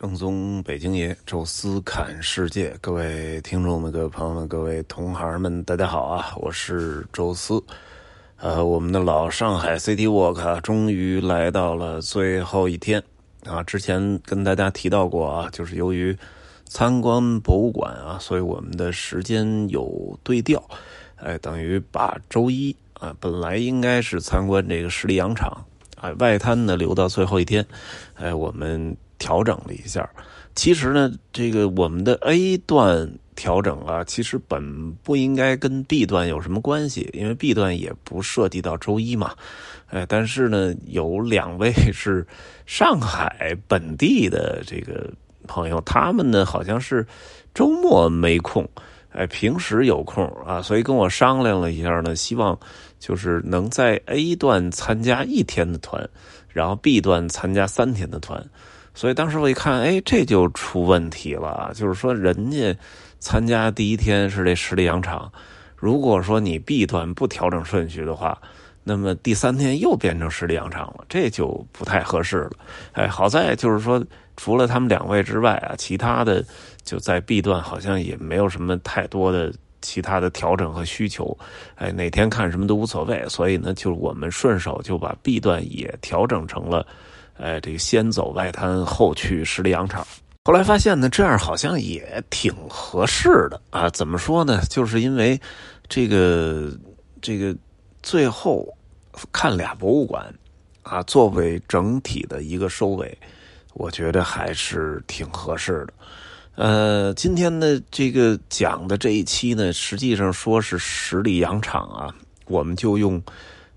正宗北京爷，宙斯侃世界，各位听众们、各位朋友们、各位同行们，大家好啊！我是宙斯。呃，我们的老上海 City Walk 终于来到了最后一天啊！之前跟大家提到过啊，就是由于参观博物馆啊，所以我们的时间有对调，哎，等于把周一啊，本来应该是参观这个十里洋场，哎，外滩呢留到最后一天，哎，我们。调整了一下，其实呢，这个我们的 A 段调整啊，其实本不应该跟 B 段有什么关系，因为 B 段也不涉及到周一嘛。哎，但是呢，有两位是上海本地的这个朋友，他们呢好像是周末没空，哎，平时有空啊，所以跟我商量了一下呢，希望就是能在 A 段参加一天的团，然后 B 段参加三天的团。所以当时我一看，哎，这就出问题了。就是说，人家参加第一天是这十里洋场，如果说你 B 段不调整顺序的话，那么第三天又变成十里洋场了，这就不太合适了。哎，好在就是说，除了他们两位之外啊，其他的就在 B 段好像也没有什么太多的其他的调整和需求。哎，哪天看什么都无所谓。所以呢，就我们顺手就把 B 段也调整成了。哎，这个先走外滩，后去十里洋场。后来发现呢，这样好像也挺合适的啊。怎么说呢？就是因为这个这个最后看俩博物馆啊，作为整体的一个收尾，我觉得还是挺合适的。呃，今天的这个讲的这一期呢，实际上说是十里洋场啊，我们就用。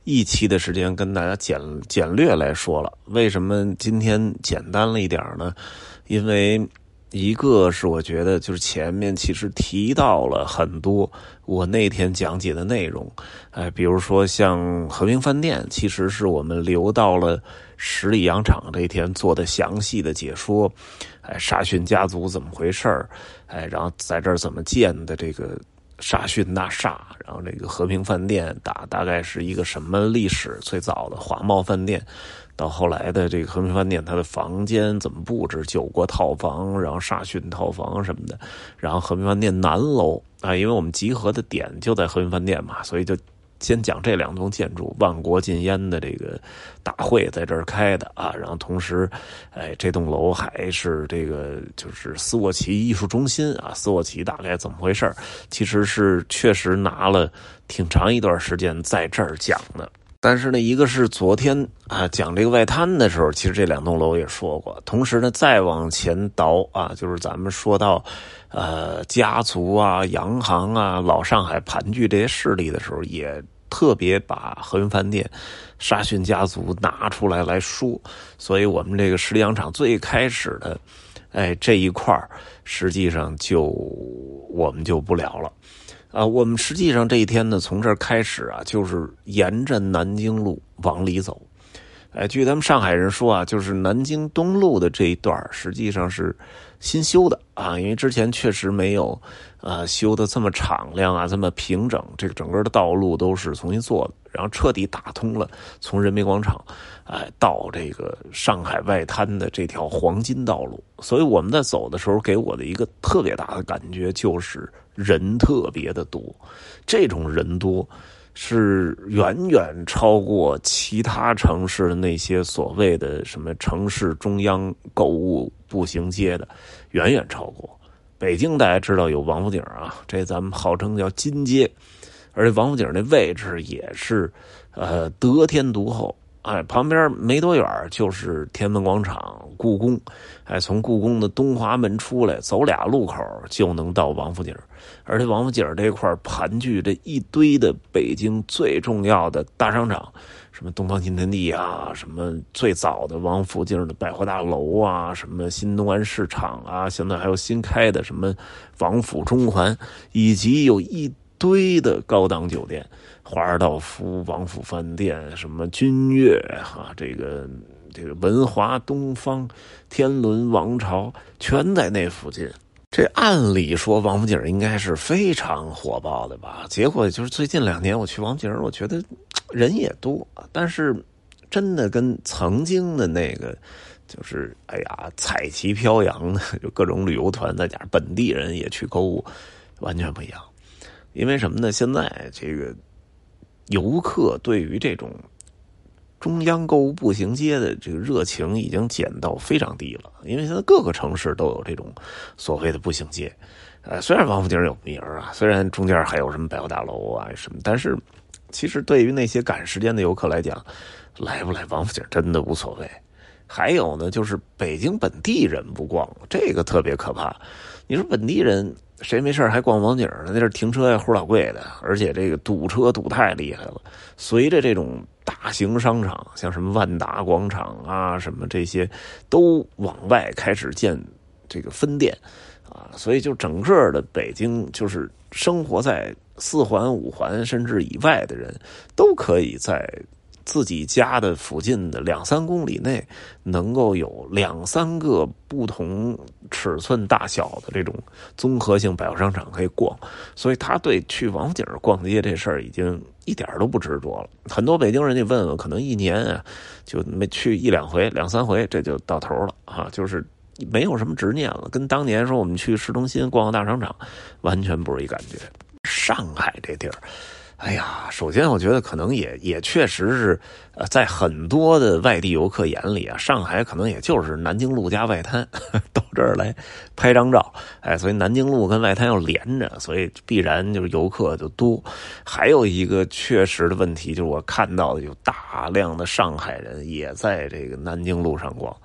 一期的时间跟大家简简略来说了，为什么今天简单了一点呢？因为一个是我觉得就是前面其实提到了很多我那天讲解的内容，哎，比如说像和平饭店，其实是我们留到了十里洋场这一天做的详细的解说，哎，沙逊家族怎么回事哎，然后在这儿怎么建的这个。沙逊大厦，然后这个和平饭店大大概是一个什么历史？最早的华贸饭店，到后来的这个和平饭店，它的房间怎么布置？九国套房，然后沙逊套房什么的，然后和平饭店南楼啊，因为我们集合的点就在和平饭店嘛，所以就。先讲这两栋建筑，万国禁烟的这个大会在这儿开的啊，然后同时，哎，这栋楼还是这个就是斯沃琪艺术中心啊，斯沃琪大概怎么回事其实是确实拿了挺长一段时间在这儿讲的。但是呢，一个是昨天啊讲这个外滩的时候，其实这两栋楼也说过。同时呢，再往前倒啊，就是咱们说到，呃，家族啊、洋行啊、老上海盘踞这些势力的时候，也特别把和平饭店、沙逊家族拿出来来说。所以我们这个十里洋场最开始的，哎，这一块实际上就我们就不聊了。啊，我们实际上这一天呢，从这儿开始啊，就是沿着南京路往里走。哎，据咱们上海人说啊，就是南京东路的这一段实际上是新修的啊，因为之前确实没有啊修的这么敞亮啊，这么平整，这个整个的道路都是重新做的，然后彻底打通了从人民广场哎到这个上海外滩的这条黄金道路。所以我们在走的时候，给我的一个特别大的感觉就是人特别的多，这种人多。是远远超过其他城市的那些所谓的什么城市中央购物步行街的，远远超过。北京大家知道有王府井啊，这咱们号称叫金街，而且王府井那位置也是，呃，得天独厚。哎，旁边没多远就是天安门广场、故宫。哎，从故宫的东华门出来，走俩路口就能到王府井。而且王府井这块盘踞着一堆的北京最重要的大商场，什么东方新天地啊，什么最早的王府井的百货大楼啊，什么新东安市场啊，现在还有新开的什么王府中环，以及有一堆的高档酒店。华尔道夫、王府饭店、什么君悦哈，这个这个文华东方、天伦王朝，全在那附近。这按理说王府井应该是非常火爆的吧？结果就是最近两年我去王府井，我觉得人也多，但是真的跟曾经的那个。就是哎呀，彩旗飘扬的，就各种旅游团，再加上本地人也去购物，完全不一样。因为什么呢？现在这个游客对于这种中央购物步行街的这个热情已经减到非常低了。因为现在各个城市都有这种所谓的步行街，呃，虽然王府井有名啊，虽然中间还有什么百货大楼啊什么，但是其实对于那些赶时间的游客来讲，来不来王府井真的无所谓。还有呢，就是北京本地人不逛，这个特别可怕。你说本地人谁没事还逛王井呢？那这停车呀，齁老贵的，而且这个堵车堵太厉害了。随着这种大型商场，像什么万达广场啊，什么这些，都往外开始建这个分店啊，所以就整个的北京，就是生活在四环、五环甚至以外的人，都可以在。自己家的附近的两三公里内，能够有两三个不同尺寸大小的这种综合性百货商场可以逛，所以他对去王府井逛街这事儿已经一点都不执着了。很多北京人，你问问，可能一年啊就没去一两回、两三回，这就到头了啊，就是没有什么执念了。跟当年说我们去市中心逛逛大商场，完全不是一感觉。上海这地儿。哎呀，首先我觉得可能也也确实是，呃，在很多的外地游客眼里啊，上海可能也就是南京路加外滩，到这儿来拍张照，哎，所以南京路跟外滩要连着，所以必然就是游客就多。还有一个确实的问题就是，我看到的有大量的上海人也在这个南京路上逛，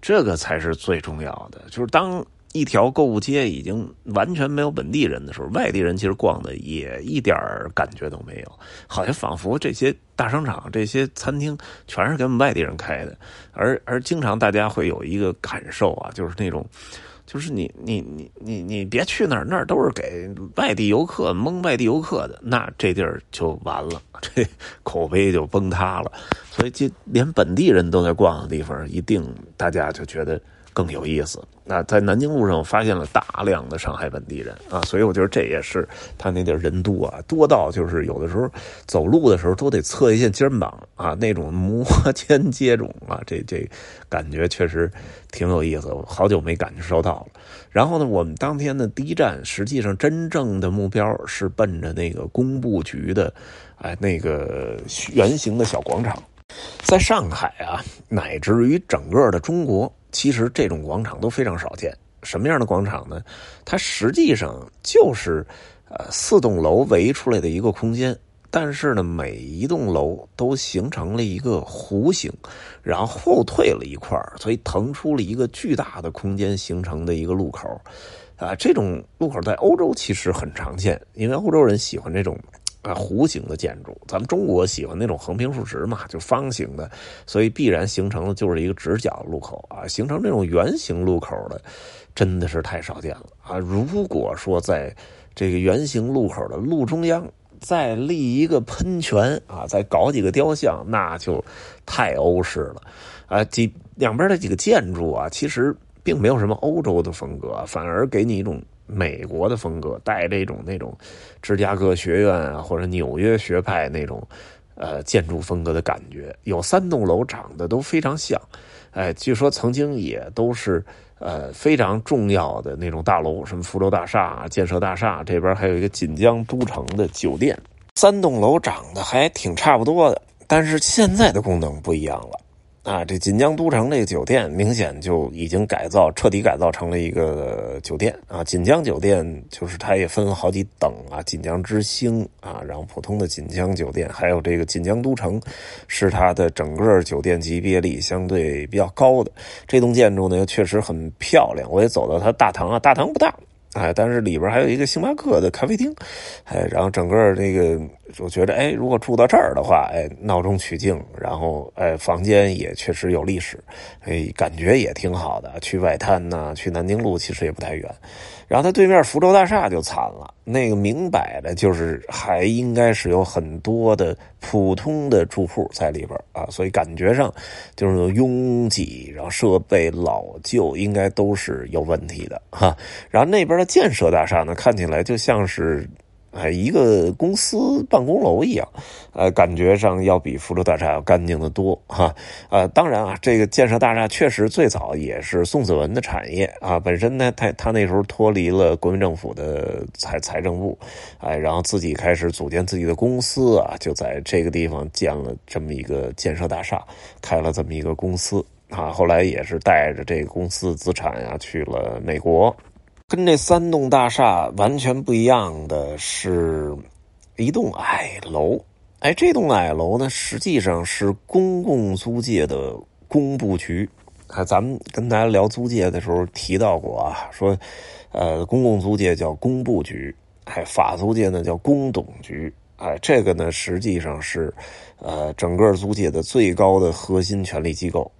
这个才是最重要的，就是当。一条购物街已经完全没有本地人的时候，外地人其实逛的也一点感觉都没有，好像仿佛这些大商场、这些餐厅全是给我们外地人开的，而而经常大家会有一个感受啊，就是那种，就是你你你你你别去那儿，那儿都是给外地游客蒙外地游客的，那这地儿就完了，这口碑就崩塌了。所以就连本地人都在逛的地方，一定大家就觉得。更有意思。那在南京路上，发现了大量的上海本地人啊，所以我觉得这也是他那地儿人多啊，多到就是有的时候走路的时候都得侧一下肩膀啊，那种摩肩接踵啊，这这感觉确实挺有意思，好久没感受到了。然后呢，我们当天的第一站，实际上真正的目标是奔着那个工部局的，哎，那个圆形的小广场，在上海啊，乃至于整个的中国。其实这种广场都非常少见。什么样的广场呢？它实际上就是呃四栋楼围出来的一个空间，但是呢，每一栋楼都形成了一个弧形，然后后退了一块所以腾出了一个巨大的空间，形成的一个路口。啊，这种路口在欧洲其实很常见，因为欧洲人喜欢这种。啊，弧形的建筑，咱们中国喜欢那种横平竖直嘛，就方形的，所以必然形成的就是一个直角路口啊。形成这种圆形路口的，真的是太少见了啊！如果说在这个圆形路口的路中央再立一个喷泉啊，再搞几个雕像，那就太欧式了啊！几两边的几个建筑啊，其实并没有什么欧洲的风格，反而给你一种。美国的风格带这种那种芝加哥学院啊，或者纽约学派那种呃建筑风格的感觉，有三栋楼长得都非常像，哎，据说曾经也都是呃非常重要的那种大楼，什么福州大厦、建设大厦，这边还有一个锦江都城的酒店，三栋楼长得还挺差不多的，但是现在的功能不一样了。啊，这锦江都城这个酒店明显就已经改造，彻底改造成了一个酒店啊。锦江酒店就是它也分好几等啊，锦江之星啊，然后普通的锦江酒店，还有这个锦江都城，是它的整个酒店级别里相对比较高的。这栋建筑呢，确实很漂亮，我也走到它大堂啊，大堂不大。哎，但是里边还有一个星巴克的咖啡厅，哎，然后整个那个，我觉得，哎，如果住到这儿的话，哎，闹中取静，然后，哎，房间也确实有历史，哎，感觉也挺好的。去外滩呢，去南京路其实也不太远。然后它对面福州大厦就惨了，那个明摆的就是还应该是有很多的普通的住户在里边啊，所以感觉上就是拥挤，然后设备老旧，应该都是有问题的哈。然后那边的建设大厦呢，看起来就像是。哎，一个公司办公楼一样，呃，感觉上要比福州大厦要干净的多哈。呃，当然啊，这个建设大厦确实最早也是宋子文的产业啊，本身呢，他他那时候脱离了国民政府的财财政部，哎，然后自己开始组建自己的公司啊，就在这个地方建了这么一个建设大厦，开了这么一个公司啊，后来也是带着这个公司资产呀去了美国。跟这三栋大厦完全不一样的是，一栋矮楼。哎，这栋矮楼呢，实际上是公共租界的工部局。啊，咱们跟大家聊租界的时候提到过啊，说，呃，公共租界叫工部局，哎，法租界呢叫工董局。哎，这个呢实际上是，呃，整个租界的最高的核心权力机构。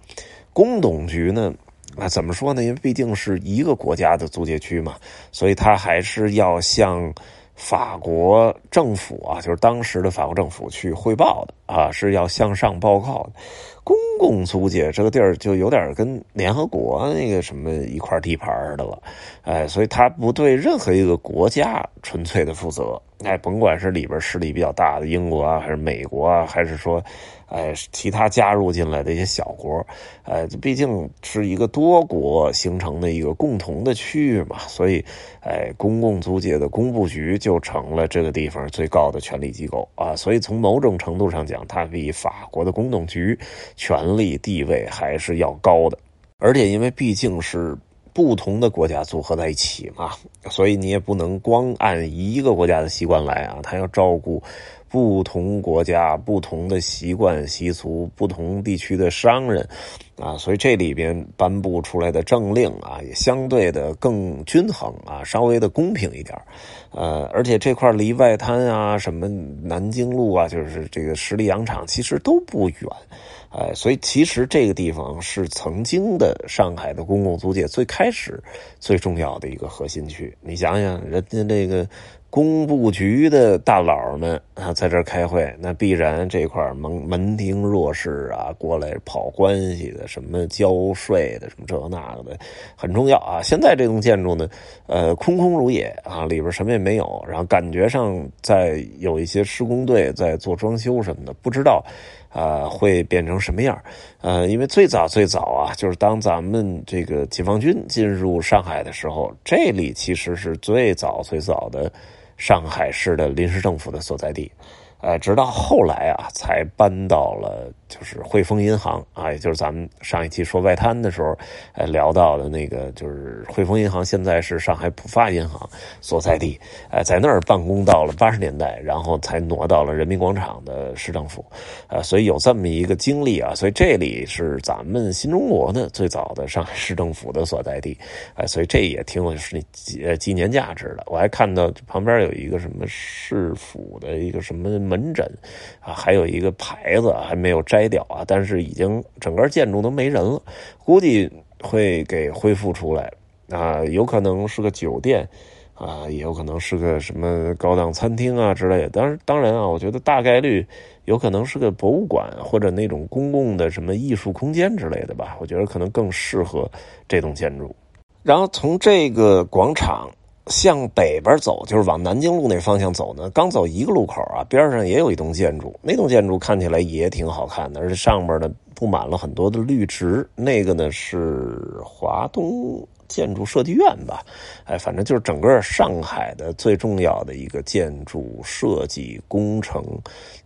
工董局呢。啊，怎么说呢？因为毕竟是一个国家的租界区嘛，所以他还是要向法国政府啊，就是当时的法国政府去汇报的啊，是要向上报告的。公共租界这个地儿就有点跟联合国那个什么一块地盘的了，哎，所以他不对任何一个国家纯粹的负责。哎，甭管是里边势力比较大的英国啊，还是美国啊，还是说，哎，其他加入进来的一些小国，呃，毕竟是一个多国形成的一个共同的区域嘛，所以，哎，公共租界的工部局就成了这个地方最高的权力机构啊。所以从某种程度上讲，它比法国的公董局权力地位还是要高的，而且因为毕竟是。不同的国家组合在一起嘛，所以你也不能光按一个国家的习惯来啊，他要照顾不同国家不同的习惯习俗、不同地区的商人啊，所以这里边颁布出来的政令啊，也相对的更均衡啊，稍微的公平一点呃，而且这块离外滩啊、什么南京路啊，就是这个十里洋场，其实都不远。哎，所以其实这个地方是曾经的上海的公共租界最开始最重要的一个核心区。你想想，人家这个工部局的大佬们啊，在这儿开会，那必然这块门门庭若市啊，过来跑关系的，什么交税的，什么这那个的，很重要啊。现在这栋建筑呢，呃，空空如也啊，里边什么也没有，然后感觉上在有一些施工队在做装修什么的，不知道。啊，会变成什么样？呃，因为最早最早啊，就是当咱们这个解放军进入上海的时候，这里其实是最早最早的上海市的临时政府的所在地。呃，直到后来啊，才搬到了就是汇丰银行啊，也就是咱们上一期说外滩的时候，呃，聊到的那个就是汇丰银行，现在是上海浦发银行所在地，呃，在那儿办公到了八十年代，然后才挪到了人民广场的市政府，呃，所以有这么一个经历啊，所以这里是咱们新中国的最早的上海市政府的所在地，哎，所以这也挺有是纪纪念价值的。我还看到旁边有一个什么市府的一个什么。门诊啊，还有一个牌子还没有摘拆掉啊，但是已经整个建筑都没人了，估计会给恢复出来啊，有可能是个酒店啊，也有可能是个什么高档餐厅啊之类的。当然，当然啊，我觉得大概率有可能是个博物馆或者那种公共的什么艺术空间之类的吧。我觉得可能更适合这栋建筑。然后从这个广场。向北边走，就是往南京路那方向走呢。刚走一个路口啊，边上也有一栋建筑，那栋建筑看起来也挺好看的，而且上面呢布满了很多的绿植。那个呢是华东建筑设计院吧？哎，反正就是整个上海的最重要的一个建筑设计工程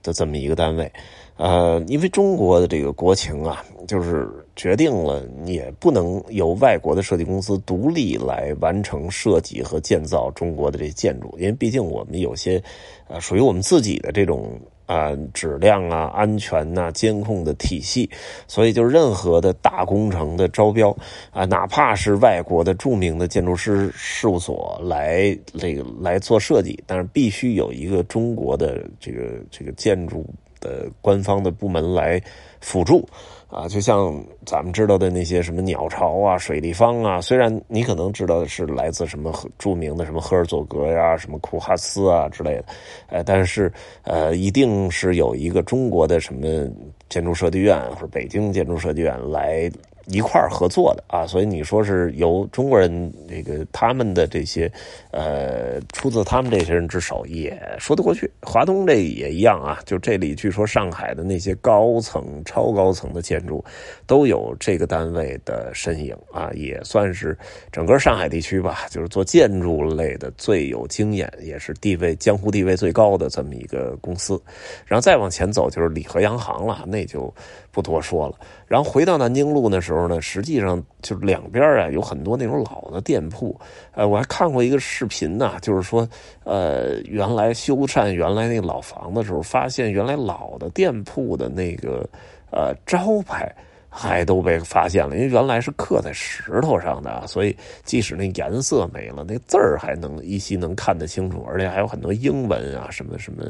的这么一个单位。呃，因为中国的这个国情啊，就是决定了也不能由外国的设计公司独立来完成设计和建造中国的这建筑，因为毕竟我们有些呃属于我们自己的这种啊质量啊、安全呐、监控的体系，所以就任何的大工程的招标啊，哪怕是外国的著名的建筑师事务所来这个来做设计，但是必须有一个中国的这个这个建筑。的官方的部门来辅助。啊，就像咱们知道的那些什么鸟巢啊、水立方啊，虽然你可能知道的是来自什么著名的什么赫尔佐格呀、什么库哈斯啊之类的，呃，但是呃，一定是有一个中国的什么建筑设计院或者北京建筑设计院来一块儿合作的啊，所以你说是由中国人这个他们的这些呃出自他们这些人之手也说得过去。华东这也一样啊，就这里据说上海的那些高层、超高层的建筑都有这个单位的身影啊，也算是整个上海地区吧，就是做建筑类的最有经验，也是地位江湖地位最高的这么一个公司。然后再往前走就是里河洋行了，那就不多说了。然后回到南京路呢是时候呢，实际上就是两边啊有很多那种老的店铺。呃，我还看过一个视频呢，就是说，呃，原来修缮原来那个老房的时候，发现原来老的店铺的那个呃招牌。还都被发现了，因为原来是刻在石头上的，所以即使那颜色没了，那字儿还能依稀能看得清楚，而且还有很多英文啊，什么什么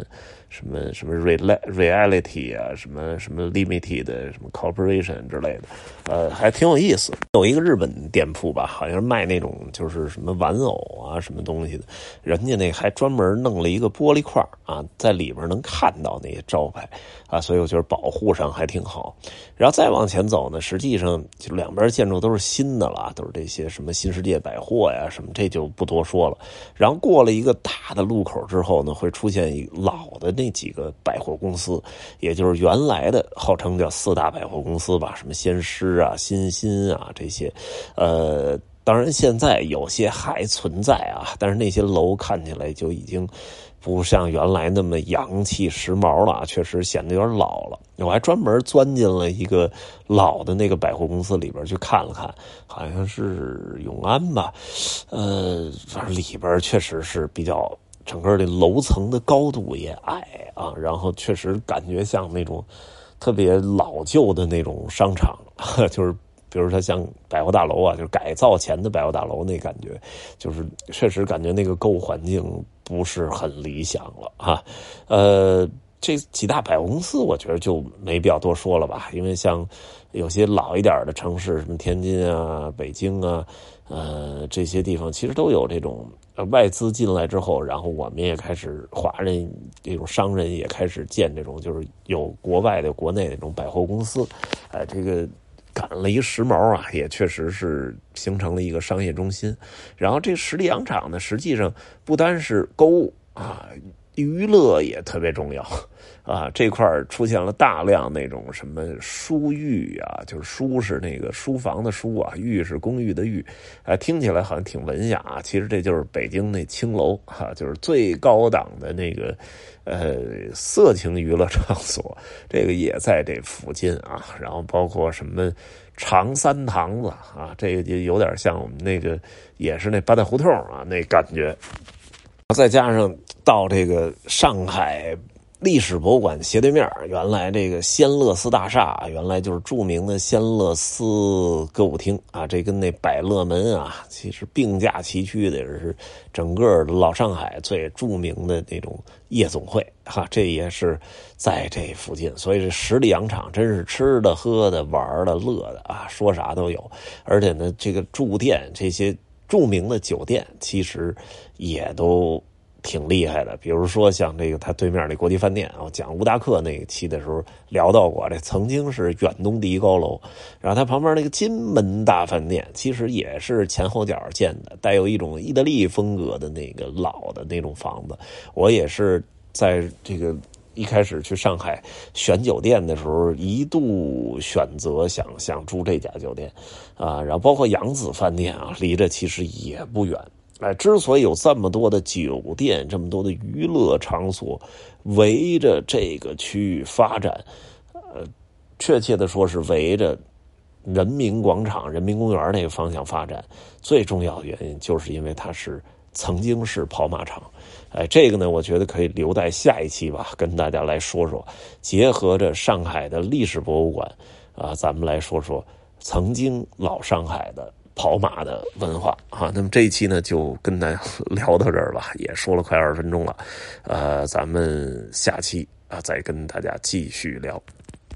什么什么 reality 啊，什么什么 limited 什么 corporation 之类的，呃，还挺有意思。有一个日本店铺吧，好像是卖那种就是什么玩偶啊，什么东西的，人家那还专门弄了一个玻璃块啊，在里边能看到那些招牌啊，所以我觉得保护上还挺好。然后再往前走。呢，实际上就两边建筑都是新的了，都是这些什么新世界百货呀，什么这就不多说了。然后过了一个大的路口之后呢，会出现一老的那那几个百货公司，也就是原来的号称叫四大百货公司吧，什么先施啊、新新啊这些。呃，当然现在有些还存在啊，但是那些楼看起来就已经。不像原来那么洋气时髦了，确实显得有点老了。我还专门钻进了一个老的那个百货公司里边去看了看，好像是永安吧，呃，反正里边确实是比较整个的楼层的高度也矮啊，然后确实感觉像那种特别老旧的那种商场，就是比如说像百货大楼啊，就是改造前的百货大楼那感觉，就是确实感觉那个购物环境。不是很理想了啊，呃，这几大百货公司，我觉得就没必要多说了吧，因为像有些老一点的城市，什么天津啊、北京啊，呃，这些地方其实都有这种外资进来之后，然后我们也开始华人这种商人也开始建这种，就是有国外的、国内那种百货公司，哎，这个。赶了一时髦啊，也确实是形成了一个商业中心。然后这十里洋场呢，实际上不单是购物啊，娱乐也特别重要。啊，这块出现了大量那种什么书寓啊，就是书是那个书房的书啊，寓是公寓的寓，啊，听起来好像挺文雅啊，其实这就是北京那青楼哈，就是最高档的那个呃色情娱乐场所，这个也在这附近啊。然后包括什么长三堂子啊，这个就有点像我们那个也是那八大胡同啊那感觉，再加上到这个上海。历史博物馆斜对面，原来这个仙乐斯大厦，原来就是著名的仙乐斯歌舞厅啊。这跟那百乐门啊，其实并驾齐驱的，也是整个老上海最著名的那种夜总会哈。这也是在这附近，所以这十里洋场真是吃的、喝的、玩的、乐的啊，说啥都有。而且呢，这个住店这些著名的酒店，其实也都。挺厉害的，比如说像这个他对面那国际饭店啊，讲吴达克那一期的时候聊到过，这曾经是远东第一高楼。然后他旁边那个金门大饭店，其实也是前后脚建的，带有一种意大利风格的那个老的那种房子。我也是在这个一开始去上海选酒店的时候，一度选择想想住这家酒店啊，然后包括扬子饭店啊，离着其实也不远。哎，之所以有这么多的酒店，这么多的娱乐场所围着这个区域发展，呃，确切的说是围着人民广场、人民公园那个方向发展，最重要的原因就是因为它是曾经是跑马场。哎，这个呢，我觉得可以留待下一期吧，跟大家来说说，结合着上海的历史博物馆啊，咱们来说说曾经老上海的。跑马的文化啊，那么这一期呢就跟大家 聊到这儿吧，也说了快二十分钟了，呃，咱们下期啊再跟大家继续聊。